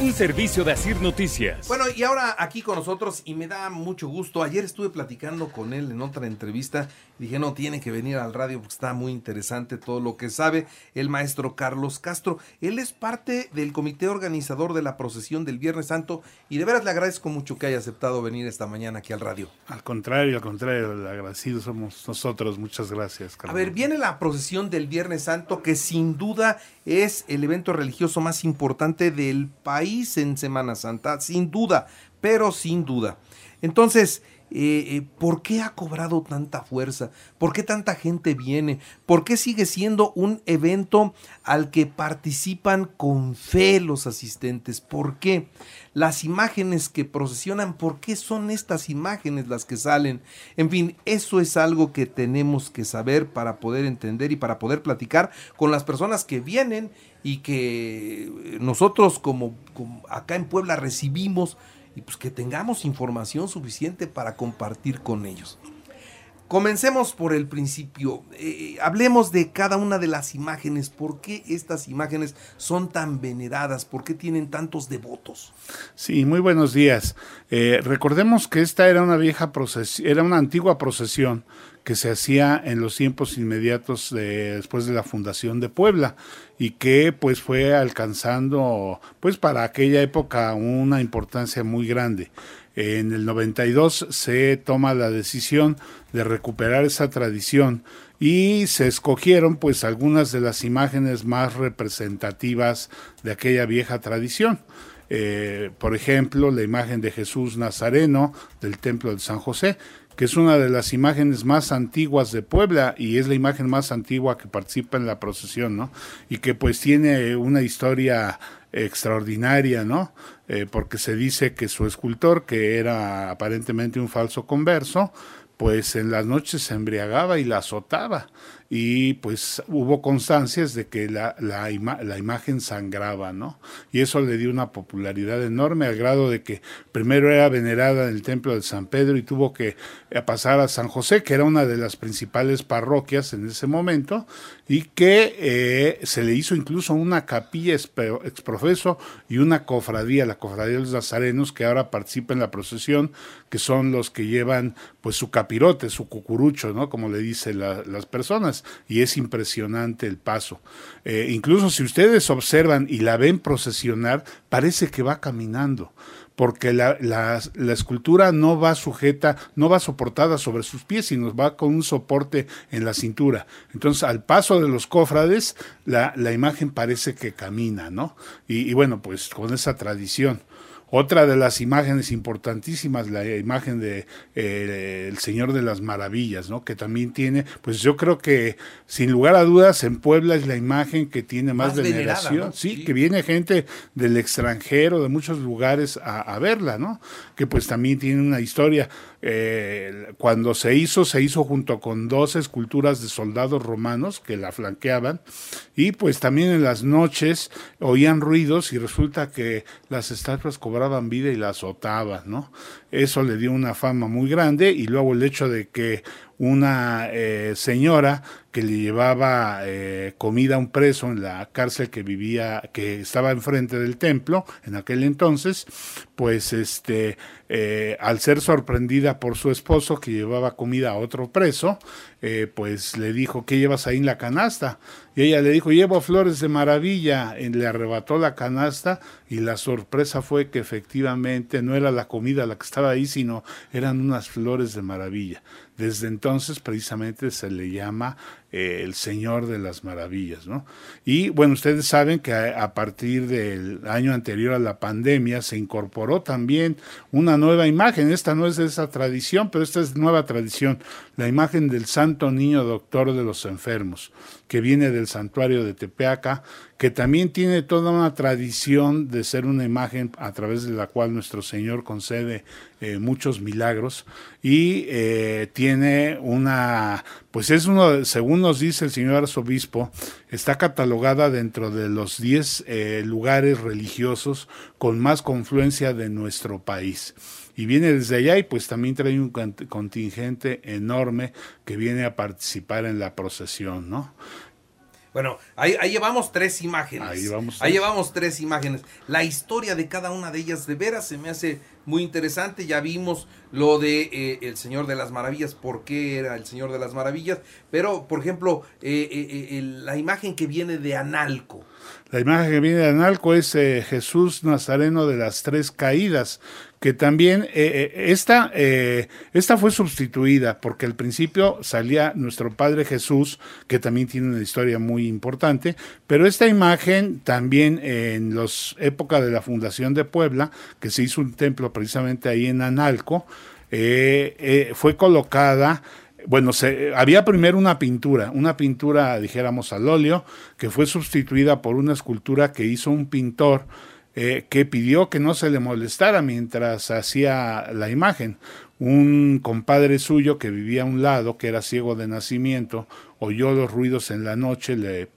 un servicio de Asir Noticias. Bueno, y ahora aquí con nosotros, y me da mucho gusto. Ayer estuve platicando con él en otra entrevista. Dije, no, tiene que venir al radio porque está muy interesante todo lo que sabe el maestro Carlos Castro. Él es parte del comité organizador de la procesión del Viernes Santo y de veras le agradezco mucho que haya aceptado venir esta mañana aquí al radio. Al contrario, al contrario, el agradecido somos nosotros. Muchas gracias, Carlos. A ver, viene la procesión del Viernes Santo que sin duda es el evento religioso más importante del país en Semana Santa, sin duda, pero sin duda. Entonces, eh, eh, ¿por qué ha cobrado tanta fuerza? ¿Por qué tanta gente viene? ¿Por qué sigue siendo un evento al que participan con fe los asistentes? ¿Por qué? Las imágenes que procesionan, ¿por qué son estas imágenes las que salen? En fin, eso es algo que tenemos que saber para poder entender y para poder platicar con las personas que vienen y que nosotros como, como acá en Puebla recibimos y pues que tengamos información suficiente para compartir con ellos. Comencemos por el principio. Eh, hablemos de cada una de las imágenes. ¿Por qué estas imágenes son tan veneradas? ¿Por qué tienen tantos devotos? Sí, muy buenos días. Eh, recordemos que esta era una vieja procesión, era una antigua procesión que se hacía en los tiempos inmediatos después de la fundación de Puebla y que pues fue alcanzando pues para aquella época una importancia muy grande. En el 92 se toma la decisión de recuperar esa tradición y se escogieron pues algunas de las imágenes más representativas de aquella vieja tradición. Eh, por ejemplo, la imagen de Jesús Nazareno del Templo de San José, que es una de las imágenes más antiguas de Puebla y es la imagen más antigua que participa en la procesión, ¿no? Y que pues tiene una historia extraordinaria, ¿no? Eh, porque se dice que su escultor, que era aparentemente un falso converso, pues en las noches se embriagaba y la azotaba y pues hubo constancias de que la, la, la, imagen sangraba, ¿no? Y eso le dio una popularidad enorme al grado de que primero era venerada en el templo de San Pedro y tuvo que eh, pasar a San José, que era una de las principales parroquias en ese momento, y que eh, se le hizo incluso una capilla exprofeso y una cofradía, la cofradía de los nazarenos, que ahora participa en la procesión, que son los que llevan pues su capirote, su cucurucho, ¿no? Como le dicen las personas y es impresionante el paso. Eh, incluso si ustedes observan y la ven procesionar, parece que va caminando porque la, escultura no va sujeta, no va soportada sobre sus pies, sino va con un soporte en la cintura. Entonces, al paso de los cofrades, la imagen parece que camina, ¿no? y bueno, pues con esa tradición. Otra de las imágenes importantísimas, la imagen de eh, el Señor de las Maravillas, ¿no? Que también tiene, pues yo creo que sin lugar a dudas en Puebla es la imagen que tiene más, veneración, sí, que viene gente del extranjero, de muchos lugares a, a verla, ¿no? Que pues también tiene una historia. Eh, cuando se hizo, se hizo junto con dos esculturas de soldados romanos que la flanqueaban y pues también en las noches oían ruidos y resulta que las estatuas cobraban vida y la azotaban, ¿no? Eso le dio una fama muy grande y luego el hecho de que una eh, señora que le llevaba eh, comida a un preso en la cárcel que vivía, que estaba enfrente del templo en aquel entonces, pues este, eh, al ser sorprendida por su esposo que llevaba comida a otro preso, pues le dijo, ¿qué llevas ahí en la canasta? Y ella le dijo, llevo flores de maravilla. Y le arrebató la canasta y la sorpresa fue que efectivamente no era la comida la que estaba ahí, sino eran unas flores de maravilla. Desde entonces precisamente se le llama eh, el Señor de las Maravillas, ¿no? Y bueno, ustedes saben que a, partir del año anterior a la pandemia se incorporó también una nueva imagen. Esta no es de esa tradición, pero esta es nueva tradición, la imagen del Santo Niño Doctor de los Enfermos, que viene del santuario de Tepeaca, que también tiene toda una tradición de ser una imagen a través de la cual nuestro Señor concede eh, muchos milagros y eh, tiene una, pues es uno, según nos dice el señor arzobispo, está catalogada dentro de los 10 eh, lugares religiosos con más confluencia de nuestro país y viene desde allá y pues también trae un contingente enorme que viene a participar en la procesión, ¿no? Bueno, ahí, llevamos tres imágenes. Ahí, vamos ahí llevamos tres imágenes. La historia de cada una de ellas de veras se me hace muy interesante. Ya vimos lo de eh, El Señor de las Maravillas, por qué era el Señor de las Maravillas. Pero, por ejemplo, eh, eh, la imagen que viene de Analco. La imagen que viene de Analco es Jesús Nazareno de las Tres Caídas, que también eh, eh, esta, eh, esta fue sustituida porque al principio salía nuestro Padre Jesús, que también tiene una historia muy importante, pero esta imagen también en los época de la fundación de Puebla, que se hizo un templo precisamente ahí en Analco, fue colocada bueno, se, había primero una pintura, una pintura, dijéramos, al óleo, que fue sustituida por una escultura que hizo un pintor eh, que pidió que no se le molestara mientras hacía la imagen. Un compadre suyo que vivía a un lado, que era ciego de nacimiento, oyó los ruidos en la noche, le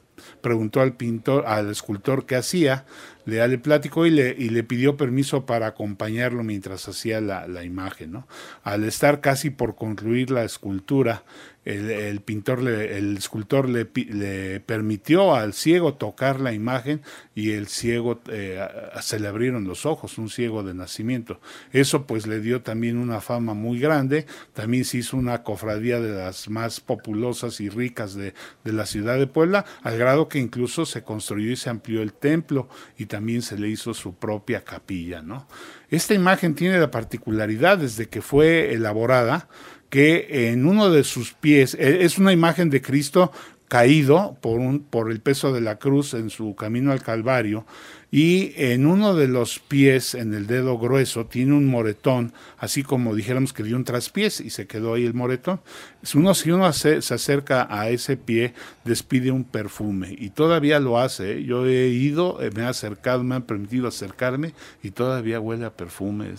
preguntó al pintor, al escultor qué hacía, le, le platicó y le, le pidió permiso para acompañarlo mientras hacía la, imagen. Al estar casi por concluir la escultura, el, pintor, el escultor le, le, permitió al ciego tocar la imagen y el ciego eh, se le abrieron los ojos, un ciego de nacimiento. Eso pues le dio también una fama muy grande, también se hizo una cofradía de las más populosas y ricas de, de la ciudad de Puebla, al grado que incluso se construyó y se amplió el templo y también se le hizo su propia capilla. ¿no? Esta imagen tiene la particularidad desde que fue elaborada, que en uno de sus pies, e, es una imagen de Cristo caído por, un, por el peso de la cruz en su camino al Calvario, y en uno de los pies, en el dedo grueso, tiene un moretón, así como dijéramos que dio un traspiés y se quedó ahí el moretón. Si uno, si uno se, acerca a ese pie, despide un perfume y todavía lo hace. ¿eh? Yo he ido, eh, me he acercado, me han permitido acercarme y todavía huele a perfume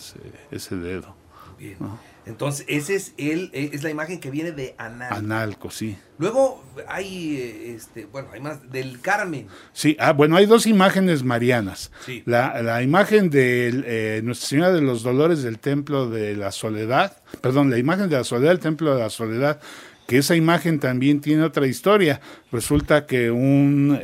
ese, dedo. Bien. Entonces, ese es el, eh, es la imagen que viene de Analco. Analco, sí. Luego hay, eh, este, bueno, hay más del Carmen. Sí, ah, bueno, hay dos imágenes marianas. Sí. La, la imagen de eh, Nuestra Señora de los Dolores del Templo de la Soledad, perdón, la imagen de la Soledad del Templo de la Soledad, que esa imagen también tiene otra historia. Resulta que un,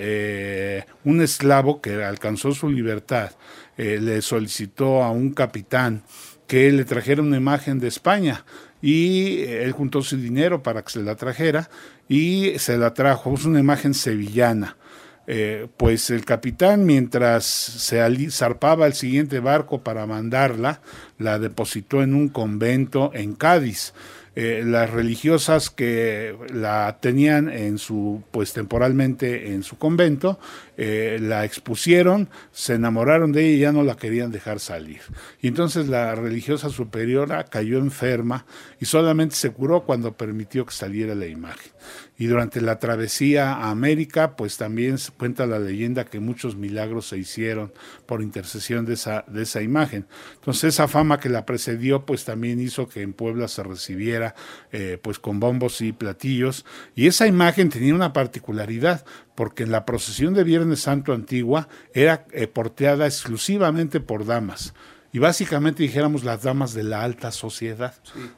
un esclavo que alcanzó su libertad le solicitó a un capitán que le trajera una imagen de España y él juntó su dinero para que se la trajera y se la trajo, es una imagen sevillana. Eh, pues el capitán, mientras se zarpaba el siguiente barco para mandarla, la depositó en un convento en Cádiz. Eh, las religiosas que la tenían en su, pues temporalmente en su convento, eh, la expusieron, se enamoraron de ella y ya no la querían dejar salir. Y entonces la religiosa superiora cayó enferma y solamente se curó cuando permitió que saliera la imagen. Y durante la travesía a América, pues también cuenta la leyenda que muchos milagros se hicieron por intercesión de esa, de esa imagen. Entonces esa fama que la precedió, pues también hizo que en Puebla se recibiera eh, pues con bombos y platillos. Y esa imagen tenía una particularidad, porque en la procesión de Viernes Santo Antigua era eh, porteada exclusivamente por damas y básicamente dijéramos las damas de la alta sociedad,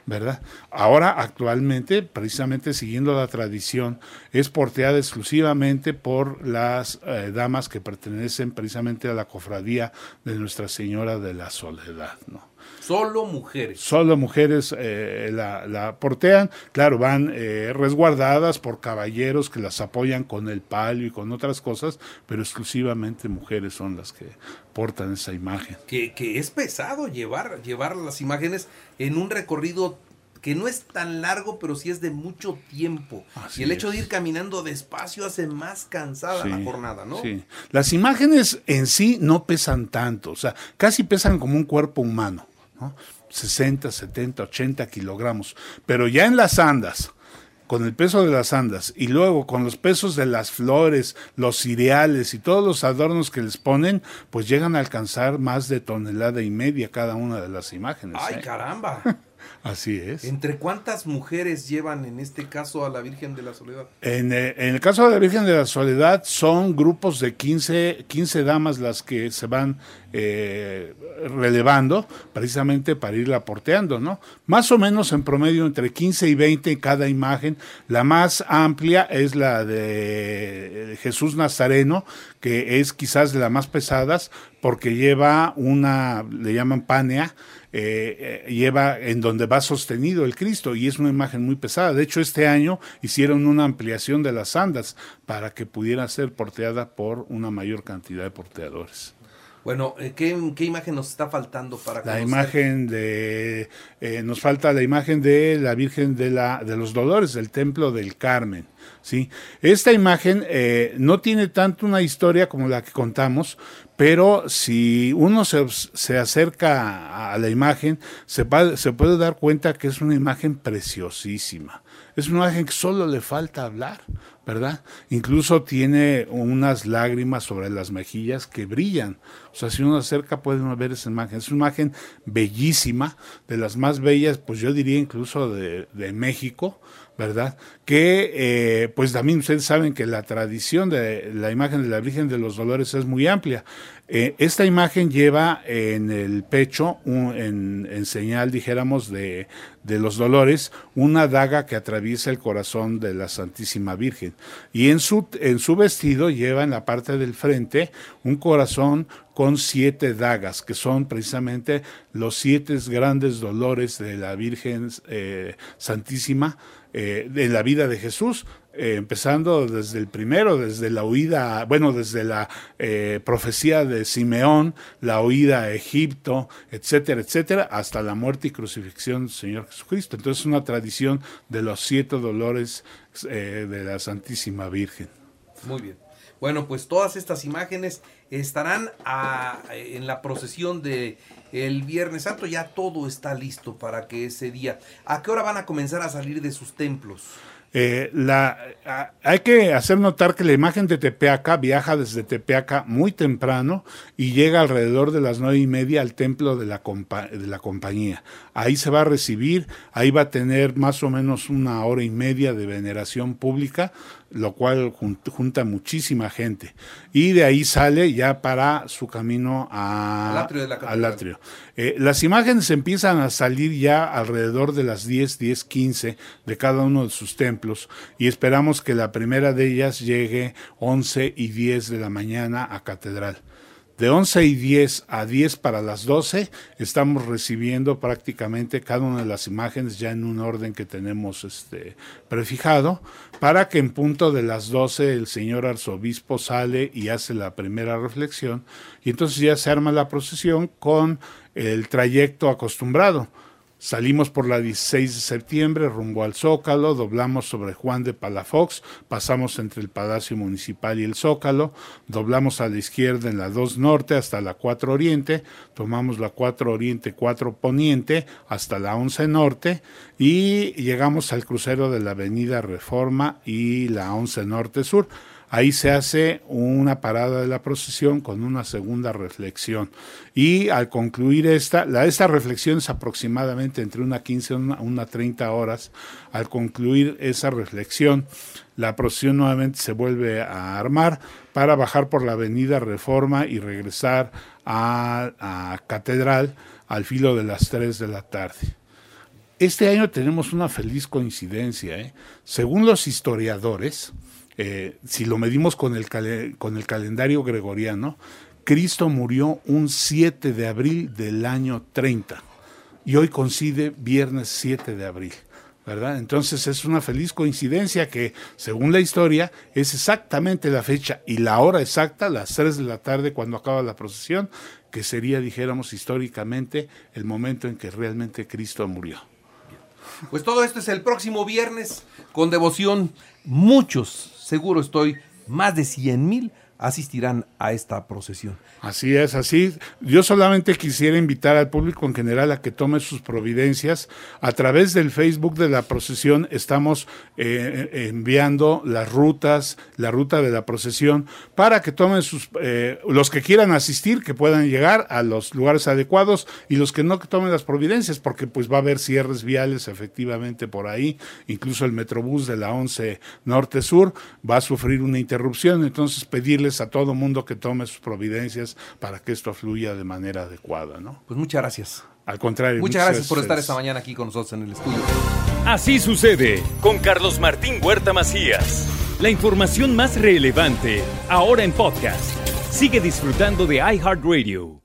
¿verdad? Ahora, actualmente, precisamente siguiendo la tradición, es porteada exclusivamente por las eh, damas que pertenecen precisamente a la cofradía de Nuestra Señora de la Soledad, ¿no? Solo mujeres. Solo mujeres eh, la, portean. Claro, van eh, resguardadas por caballeros que las apoyan con el palio y con otras cosas, pero exclusivamente mujeres son las que portan esa imagen. Que, que es pesado llevar, llevar las imágenes en un recorrido que no es tan largo, pero sí es de mucho tiempo. Así y el hecho de ir caminando despacio hace más cansada la jornada, ¿no? Sí. Las imágenes en sí no pesan tanto, o sea, casi pesan como un cuerpo humano, ¿no? 60, 70, 80 kilogramos. Pero ya en las andas, con el peso de las andas y luego con los pesos de las flores, los cereales y todos los adornos que les ponen, pues llegan a alcanzar más de tonelada y media cada una de las imágenes. Ay, ¿eh? caramba. Así es. ¿Entre cuántas mujeres llevan en este caso a la Virgen de la Soledad? En, eh, en el caso de la Virgen de la Soledad, son grupos de 15, 15 damas las que se van eh, relevando precisamente para irla porteando, ¿no? Más o menos en promedio entre 15 y 20 en cada imagen. La más amplia es la de Jesús Nazareno, que es quizás de las más pesadas porque lleva una, le llaman pánea, eh, eh, lleva en donde va sostenido el Cristo y es una imagen muy pesada. De hecho, este año hicieron una ampliación de las andas para que pudiera ser porteada por una mayor cantidad de porteadores. Bueno, eh, ¿qué, qué imagen nos está faltando para La conocer? imagen de, eh, nos falta la imagen de la Virgen de, la, de los Dolores, del Templo del Carmen. ¿sí? Esta imagen eh, no tiene tanto una historia como la que contamos, pero si uno se, se acerca a la imagen, se, va- se puede dar cuenta que es una imagen preciosísima. Es una imagen que solo le falta hablar, ¿verdad? Incluso tiene unas lágrimas sobre las mejillas que brillan. O sea, si uno se acerca puede uno ver esa imagen. Es una imagen bellísima, de las más bellas, pues yo diría incluso de, de México, ¿verdad? Que eh, pues también ustedes saben que la tradición de la imagen de la Virgen de los Dolores es muy amplia. Eh, esta imagen lleva en el pecho, en señal, dijéramos, de, de los dolores, una daga que atraviesa el corazón de la Santísima Virgen. Y en su, en su vestido lleva en la parte del frente un corazón con siete dagas, que son precisamente los siete grandes dolores de la Virgen eh, Santísima eh, en la vida de Jesús, eh, empezando desde el primero, desde la huida, bueno, desde la eh, profecía de Simeón, la huida a Egipto, etcétera, etcétera, hasta la muerte y crucifixión del Señor Jesucristo. Entonces es una tradición de los siete dolores eh, de la Santísima Virgen. Muy bien. Bueno, pues todas estas imágenes estarán a- en la procesión de el Viernes Santo. Ya todo está listo para que ese día. ¿A qué hora van a comenzar a salir de sus templos? Eh, hay que hacer notar que la imagen de Tepeaca viaja desde Tepeaca muy temprano y llega alrededor de las nueve y media al templo de la, de la compañía. Ahí se va a recibir, ahí va a tener más o menos una hora y media de veneración pública, lo cual jun- junta muchísima gente. Y de ahí sale ya para su camino a- Al atrio de la al catedral. atrio. Eh, las imágenes empiezan a salir ya alrededor de las 10, 10, 15 de cada uno de sus templos y esperamos que la primera de ellas llegue 11 y 10 de la mañana a catedral. De 11 y 10 a 10 para las 12 estamos recibiendo prácticamente cada una de las imágenes ya en un orden que tenemos este, prefijado para que en punto de las 12 el señor arzobispo sale y hace la primera reflexión y entonces ya se arma la procesión con el trayecto acostumbrado. Salimos por la 16 de septiembre rumbo al Zócalo, doblamos sobre Juan de Palafox, pasamos entre el Palacio Municipal y el Zócalo, doblamos a la izquierda en la 2 Norte hasta la 4 Oriente, tomamos la 4 Oriente, 4 Poniente hasta la 11 Norte y llegamos al crucero de la Avenida Reforma y la 11 Norte Sur. Ahí se hace una parada de la procesión con una segunda reflexión. Y al concluir esta, la, esta reflexión es aproximadamente entre una 15 y una, una 30 horas. Al concluir esa reflexión, la procesión nuevamente se vuelve a armar para bajar por la avenida Reforma y regresar a, Catedral al filo de las 3 de la tarde. Este año tenemos una feliz coincidencia. ¿eh? Según los historiadores, eh, si lo medimos con el, con el calendario gregoriano, Cristo murió un 7 de abril del año 30 y hoy coincide viernes 7 de abril. ¿verdad? Entonces es una feliz coincidencia que, según la historia, es exactamente la fecha y la hora exacta, las 3 de la tarde cuando acaba la procesión, que sería, dijéramos históricamente, el momento en que realmente Cristo murió. Pues todo esto es el próximo viernes con devoción. Muchos, seguro estoy, más de 100 mil asistirán a esta procesión. Así es, así. Yo solamente quisiera invitar al público en general a que tome sus providencias. A través del Facebook de la procesión estamos eh, enviando las rutas, la ruta de la procesión, para que tomen sus, eh, los que quieran asistir, que puedan llegar a los lugares adecuados y los que no que tomen las providencias, porque pues va a haber cierres viales efectivamente por ahí. Incluso el Metrobús de la 11 Norte-Sur va a sufrir una interrupción. Entonces pedirles a todo mundo que tome sus providencias para que esto fluya de manera adecuada, ¿no? Pues muchas gracias. Al contrario. Muchas gracias por estar esta mañana aquí con nosotros en el estudio. Así sucede con Carlos Martín Huerta Macías. La información más relevante ahora en podcast. Sigue disfrutando de iHeartRadio.